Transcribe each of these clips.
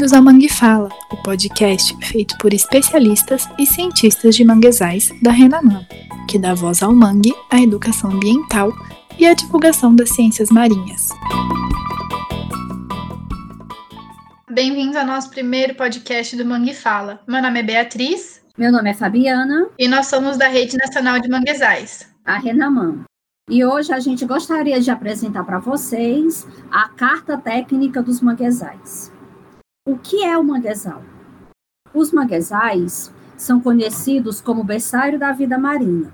Bem-vindos ao Mangue Fala, o podcast feito por especialistas e cientistas de manguezais da Renaman, que dá voz ao mangue, à educação ambiental e à divulgação das ciências marinhas. Bem-vindos ao nosso primeiro podcast do Mangue Fala. Meu nome é Beatriz. Meu nome é Fabiana. E nós somos da Rede Nacional de Manguezais, a Renaman. E hoje a gente gostaria de apresentar para vocês a Carta Técnica dos Manguezais. O que é o manguezal? Os manguezais são conhecidos como berçário da vida marinha.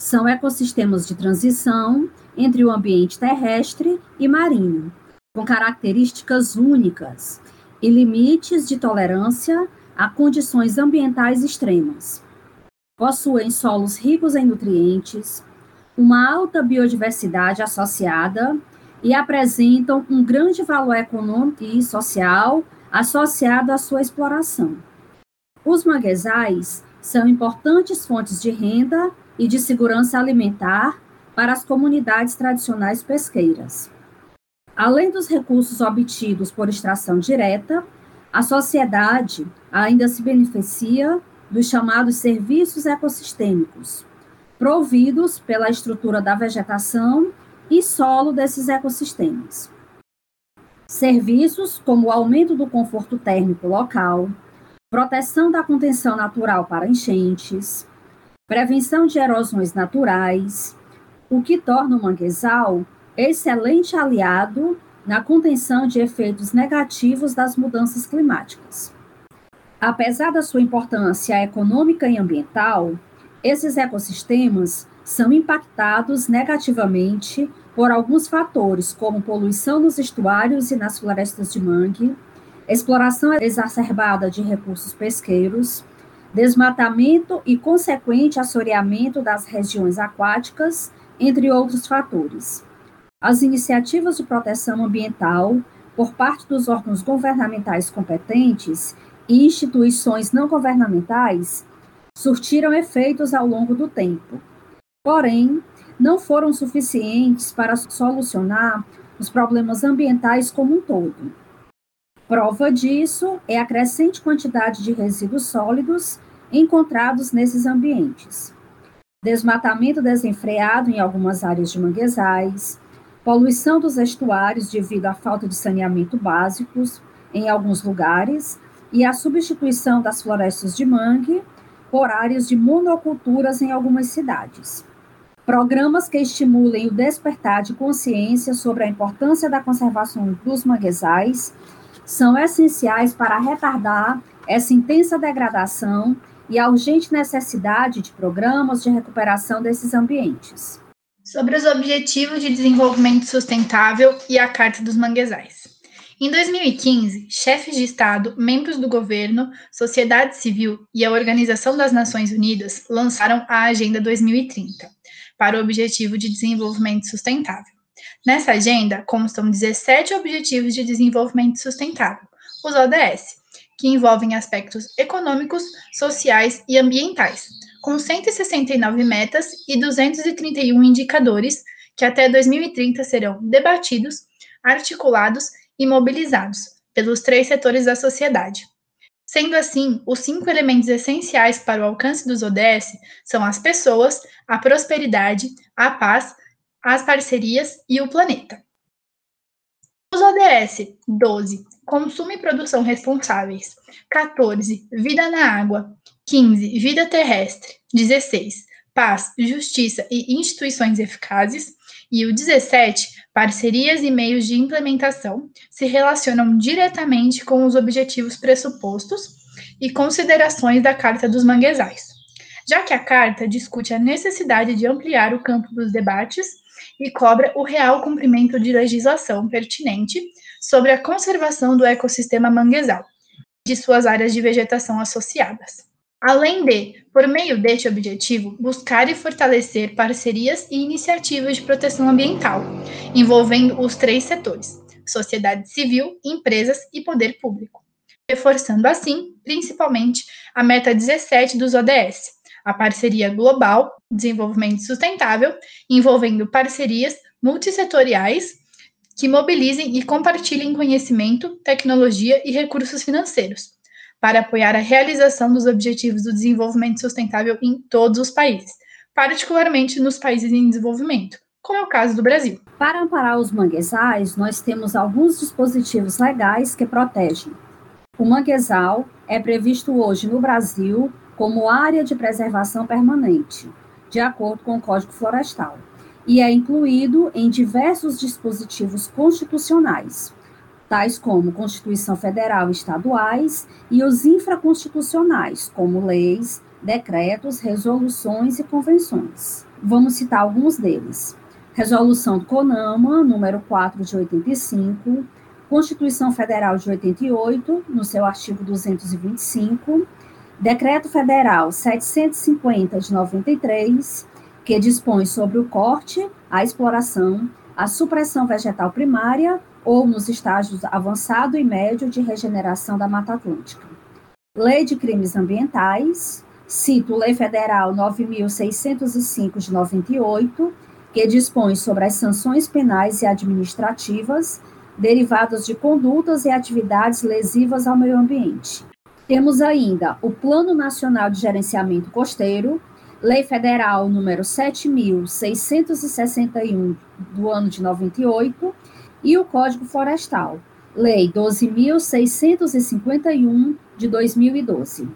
São ecossistemas de transição entre o ambiente terrestre e marinho, com características únicas e limites de tolerância a condições ambientais extremas. Possuem solos ricos em nutrientes, uma alta biodiversidade associada e apresentam um grande valor econômico e social associado à sua exploração. Os manguezais são importantes fontes de renda e de segurança alimentar para as comunidades tradicionais pesqueiras. Além dos recursos obtidos por extração direta, a sociedade ainda se beneficia dos chamados serviços ecossistêmicos, providos pela estrutura da vegetação e solo desses ecossistemas. Serviços como o aumento do conforto térmico local, proteção da contenção natural para enchentes, prevenção de erosões naturais, o que torna o manguezal excelente aliado na contenção de efeitos negativos das mudanças climáticas. Apesar da sua importância econômica e ambiental, esses ecossistemas são impactados negativamente por alguns fatores, como poluição nos estuários e nas florestas de mangue, exploração exacerbada de recursos pesqueiros, desmatamento e consequente assoreamento das regiões aquáticas, entre outros fatores. As iniciativas de proteção ambiental por parte dos órgãos governamentais competentes e instituições não governamentais surtiram efeitos ao longo do tempo. Porém, não foram suficientes para solucionar os problemas ambientais como um todo. Prova disso é a crescente quantidade de resíduos sólidos encontrados nesses ambientes. Desmatamento desenfreado em algumas áreas de manguezais, poluição dos estuários devido à falta de saneamento básicos em alguns lugares e a substituição das florestas de mangue por áreas de monoculturas em algumas cidades. Programas que estimulem o despertar de consciência sobre a importância da conservação dos manguezais são essenciais para retardar essa intensa degradação e a urgente necessidade de programas de recuperação desses ambientes. Sobre os Objetivos de Desenvolvimento Sustentável e a Carta dos Manguezais. Em 2015, chefes de Estado, membros do governo, sociedade civil e a Organização das Nações Unidas lançaram a Agenda 2030 para o Objetivo de Desenvolvimento Sustentável. Nessa agenda constam 17 Objetivos de Desenvolvimento Sustentável, os ODS, que envolvem aspectos econômicos, sociais e ambientais, com 169 metas e 231 indicadores que até 2030 serão debatidos, articulados e mobilizados pelos três setores da sociedade. Sendo assim, os cinco elementos essenciais para o alcance dos ODS são as pessoas, a prosperidade, a paz, as parcerias e o planeta. Os ODS 12. Consumo e produção responsáveis. 14. Vida na água. 15. Vida terrestre. 16. Paz, justiça e instituições eficazes. E o 17, parcerias e meios de implementação, se relacionam diretamente com os objetivos pressupostos e considerações da Carta dos Manguezais, já que a Carta discute a necessidade de ampliar o campo dos debates e cobra o real cumprimento de legislação pertinente sobre a conservação do ecossistema manguezal de suas áreas de vegetação associadas além de, por meio deste objetivo, buscar e fortalecer parcerias e iniciativas de proteção ambiental, envolvendo os três setores: sociedade civil, empresas e poder público, reforçando assim, principalmente, a meta 17 dos ODS, a parceria global desenvolvimento sustentável, envolvendo parcerias multissetoriais que mobilizem e compartilhem conhecimento, tecnologia e recursos financeiros, para apoiar a realização dos Objetivos do Desenvolvimento Sustentável em todos os países, particularmente nos países em desenvolvimento, como é o caso do Brasil. Para amparar os manguezais, nós temos alguns dispositivos legais que protegem. O manguezal é previsto hoje no Brasil como área de preservação permanente, de acordo com o Código Florestal, e é incluído em diversos dispositivos constitucionais, tais como Constituição Federal e estaduais e os infraconstitucionais, como leis, decretos, resoluções e convenções. Vamos citar alguns deles. Resolução CONAMA, número 4 de 85, Constituição Federal de 88, no seu artigo 225, Decreto Federal 750 de 93, que dispõe sobre o corte, a exploração, a supressão vegetal primária ou nos estágios avançado e médio de regeneração da Mata Atlântica. Lei de Crimes Ambientais, cito Lei Federal 9605 de 98, que dispõe sobre as sanções penais e administrativas derivadas de condutas e atividades lesivas ao meio ambiente. Temos ainda o Plano Nacional de Gerenciamento Costeiro, Lei Federal número 7661 do ano de 98 e o Código Florestal, Lei 12651 de 2012.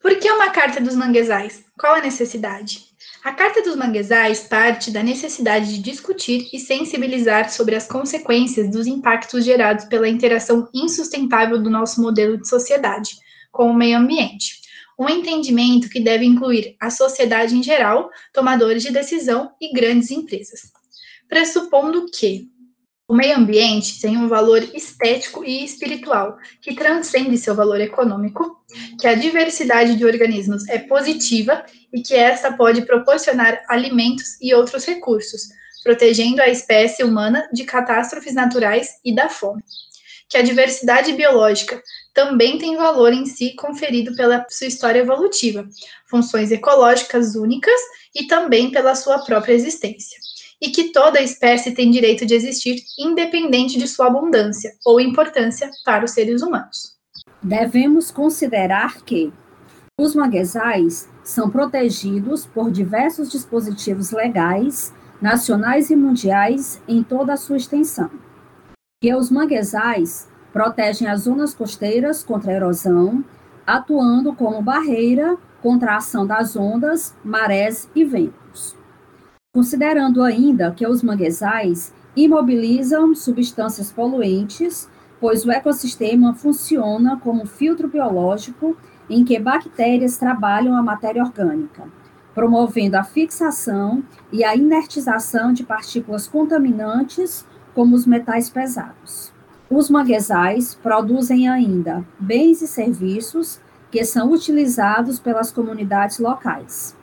Por que uma Carta dos Manguezais? Qual a necessidade? A Carta dos Manguezais parte da necessidade de discutir e sensibilizar sobre as consequências dos impactos gerados pela interação insustentável do nosso modelo de sociedade com o meio ambiente. Um entendimento que deve incluir a sociedade em geral, tomadores de decisão e grandes empresas. Pressupondo que o meio ambiente tem um valor estético e espiritual que transcende seu valor econômico, que a diversidade de organismos é positiva e que esta pode proporcionar alimentos e outros recursos, protegendo a espécie humana de catástrofes naturais e da fome. Que a diversidade biológica também tem valor em si conferido pela sua história evolutiva, funções ecológicas únicas e também pela sua própria existência e que toda espécie tem direito de existir independente de sua abundância ou importância para os seres humanos. Devemos considerar que os manguezais são protegidos por diversos dispositivos legais, nacionais e mundiais em toda a sua extensão. Que os manguezais protegem as zonas costeiras contra a erosão, atuando como barreira contra a ação das ondas, marés e ventos considerando ainda que os manguezais imobilizam substâncias poluentes, pois o ecossistema funciona como filtro biológico em que bactérias trabalham a matéria orgânica, promovendo a fixação e a inertização de partículas contaminantes, como os metais pesados. Os manguezais produzem ainda bens e serviços que são utilizados pelas comunidades locais.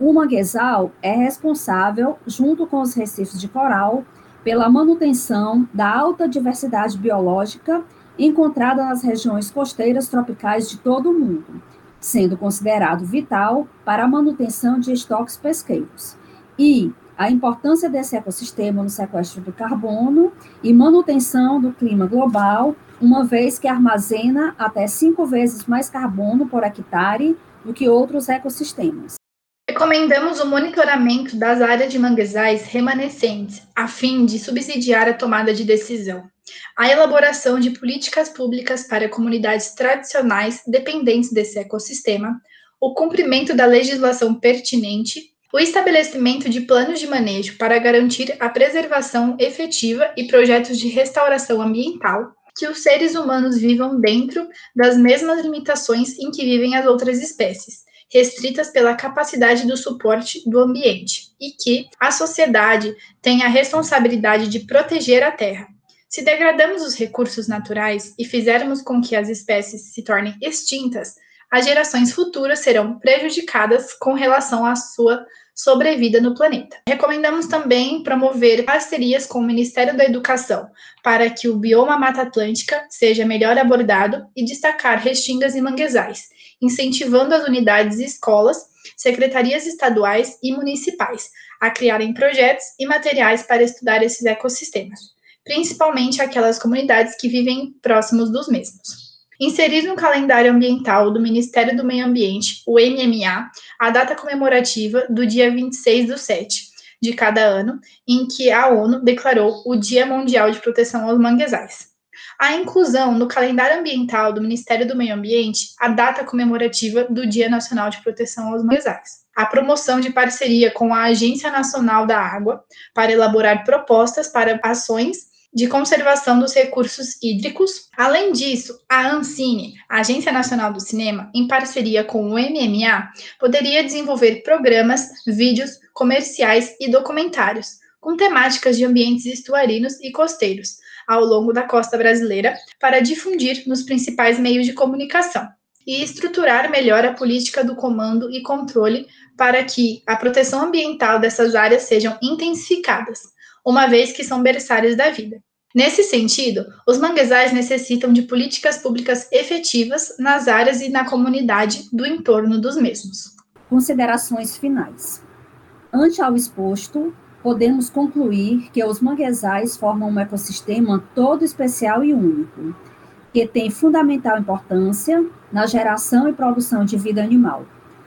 O manguezal é responsável, junto com os recifes de coral, pela manutenção da alta diversidade biológica encontrada nas regiões costeiras tropicais de todo o mundo, sendo considerado vital para a manutenção de estoques pesqueiros. E a importância desse ecossistema no sequestro do carbono e manutenção do clima global, uma vez que armazena até cinco vezes mais carbono por hectare do que outros ecossistemas. Recomendamos o monitoramento das áreas de manguezais remanescentes, a fim de subsidiar a tomada de decisão, a elaboração de políticas públicas para comunidades tradicionais dependentes desse ecossistema, o cumprimento da legislação pertinente, o estabelecimento de planos de manejo para garantir a preservação efetiva e projetos de restauração ambiental, que os seres humanos vivam dentro das mesmas limitações em que vivem as outras espécies restritas pela capacidade do suporte do ambiente e que a sociedade tem a responsabilidade de proteger a terra. Se degradamos os recursos naturais e fizermos com que as espécies se tornem extintas, as gerações futuras serão prejudicadas com relação à sua sobrevida no planeta. Recomendamos também promover parcerias com o Ministério da Educação para que o bioma Mata Atlântica seja melhor abordado e destacar restingas e manguezais, incentivando as unidades e escolas, secretarias estaduais e municipais a criarem projetos e materiais para estudar esses ecossistemas, principalmente aquelas comunidades que vivem próximos dos mesmos. Inserir no calendário ambiental do Ministério do Meio Ambiente, o MMA, a data comemorativa do dia 26 do 7 de cada ano, em que a ONU declarou o Dia Mundial de Proteção aos Manguezais. A inclusão no calendário ambiental do Ministério do Meio Ambiente a data comemorativa do Dia Nacional de Proteção aos Manguezais. A promoção de parceria com a Agência Nacional da Água para elaborar propostas para ações de conservação dos recursos hídricos. Além disso, a Ancine, a Agência Nacional do Cinema, em parceria com o MMA, poderia desenvolver programas, vídeos, comerciais e documentários com temáticas de ambientes estuarinos e costeiros ao longo da costa brasileira para difundir nos principais meios de comunicação e estruturar melhor a política do comando e controle para que a proteção ambiental dessas áreas sejam intensificadas uma vez que são berçários da vida. Nesse sentido, os manguezais necessitam de políticas públicas efetivas nas áreas e na comunidade do entorno dos mesmos. Considerações finais. Ante ao exposto, podemos concluir que os manguezais formam um ecossistema todo especial e único, que tem fundamental importância na geração e produção de vida animal,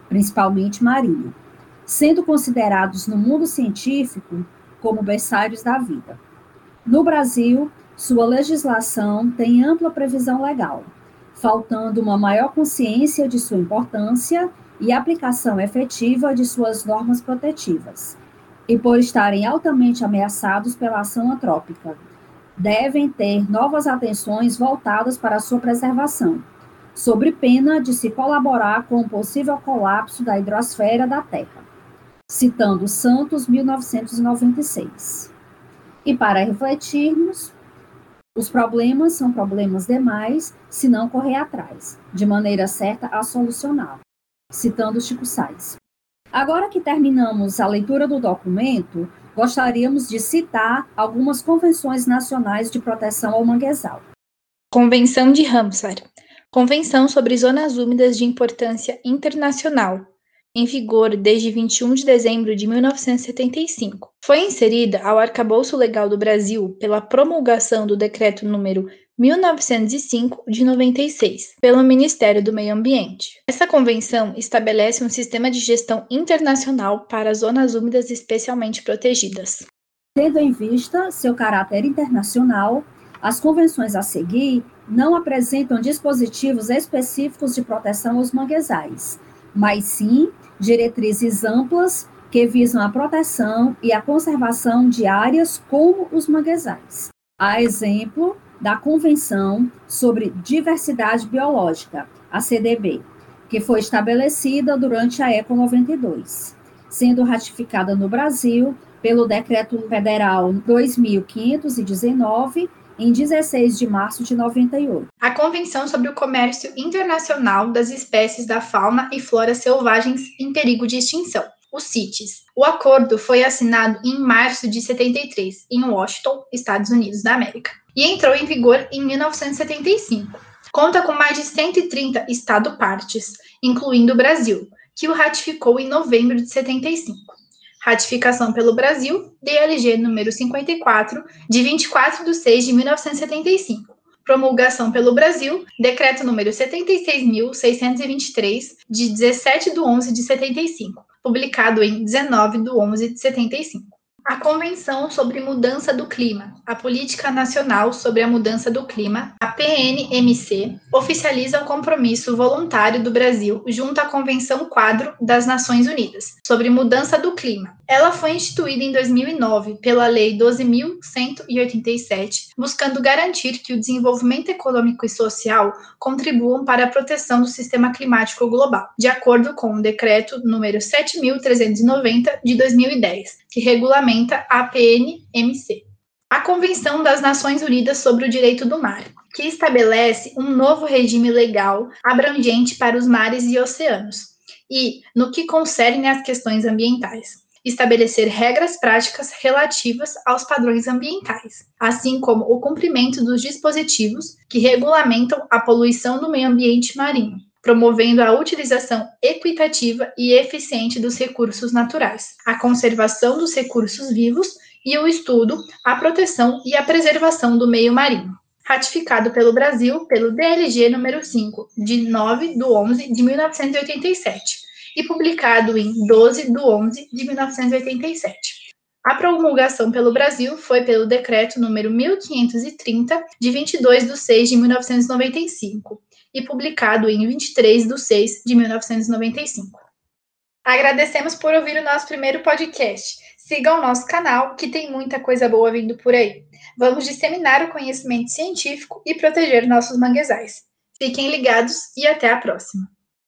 principalmente marinha, sendo considerados no mundo científico como berçários da vida. No Brasil, sua legislação tem ampla previsão legal, faltando uma maior consciência de sua importância e aplicação efetiva de suas normas protetivas, e por estarem altamente ameaçados pela ação antrópica, devem ter novas atenções voltadas para sua preservação, sob pena de se colaborar com o possível colapso da hidrosfera da Terra citando Santos 1996. E para refletirmos, os problemas são problemas demais se não correr atrás, de maneira certa a solucioná citando Chico Sainz. Agora que terminamos a leitura do documento, gostaríamos de citar algumas convenções nacionais de proteção ao manguezal. Convenção de Ramsar. Convenção sobre zonas úmidas de importância internacional, em vigor desde 21 de dezembro de 1975. Foi inserida ao Arcabouço Legal do Brasil pela promulgação do Decreto número 1905 de 96, pelo Ministério do Meio Ambiente. Essa convenção estabelece um sistema de gestão internacional para zonas úmidas especialmente protegidas. Tendo em vista seu caráter internacional, as convenções a seguir não apresentam dispositivos específicos de proteção aos manguezais, mas sim diretrizes amplas que visam a proteção e a conservação de áreas como os manguezais. A exemplo da Convenção sobre Diversidade Biológica, a CDB, que foi estabelecida durante a ECO 92, sendo ratificada no Brasil pelo Decreto Federal 2519 em 16 de março de 98. A Convenção sobre o Comércio Internacional das Espécies da Fauna e Flora Selvagens em Perigo de Extinção, o CITES. O acordo foi assinado em março de 73, em Washington, Estados Unidos da América, e entrou em vigor em 1975. Conta com mais de 130 Estado-partes, incluindo o Brasil, que o ratificou em novembro de 75 ratificação pelo Brasil, DLG número 54, de 24 de 6 de 1975. Promulgação pelo Brasil, decreto número 76.623, de 17 de 11 de 75, publicado em 19 de 11 de 75. A Convenção sobre Mudança do Clima, a Política Nacional sobre a Mudança do Clima, a PNMC, oficializa o compromisso voluntário do Brasil junto à Convenção Quadro das Nações Unidas sobre Mudança do Clima. Ela foi instituída em 2009 pela Lei 12.187, buscando garantir que o desenvolvimento econômico e social contribuam para a proteção do sistema climático global, de acordo com o Decreto número 7.390 de 2010, que regulamenta a PNMC. A Convenção das Nações Unidas sobre o Direito do Mar, que estabelece um novo regime legal abrangente para os mares e oceanos, e no que concerne às questões ambientais estabelecer regras práticas relativas aos padrões ambientais, assim como o cumprimento dos dispositivos que regulamentam a poluição do meio ambiente marinho, promovendo a utilização equitativa e eficiente dos recursos naturais, a conservação dos recursos vivos e o estudo, a proteção e a preservação do meio marinho, ratificado pelo Brasil pelo DLG número 5, de 9 de 11 de 1987, e publicado em 12 de 11 de 1987. A promulgação pelo Brasil foi pelo decreto número 1530, de 22 de 6 de 1995, e publicado em 23 de 6 de 1995. Agradecemos por ouvir o nosso primeiro podcast. Siga o nosso canal, que tem muita coisa boa vindo por aí. Vamos disseminar o conhecimento científico e proteger nossos manguezais. Fiquem ligados e até a próxima!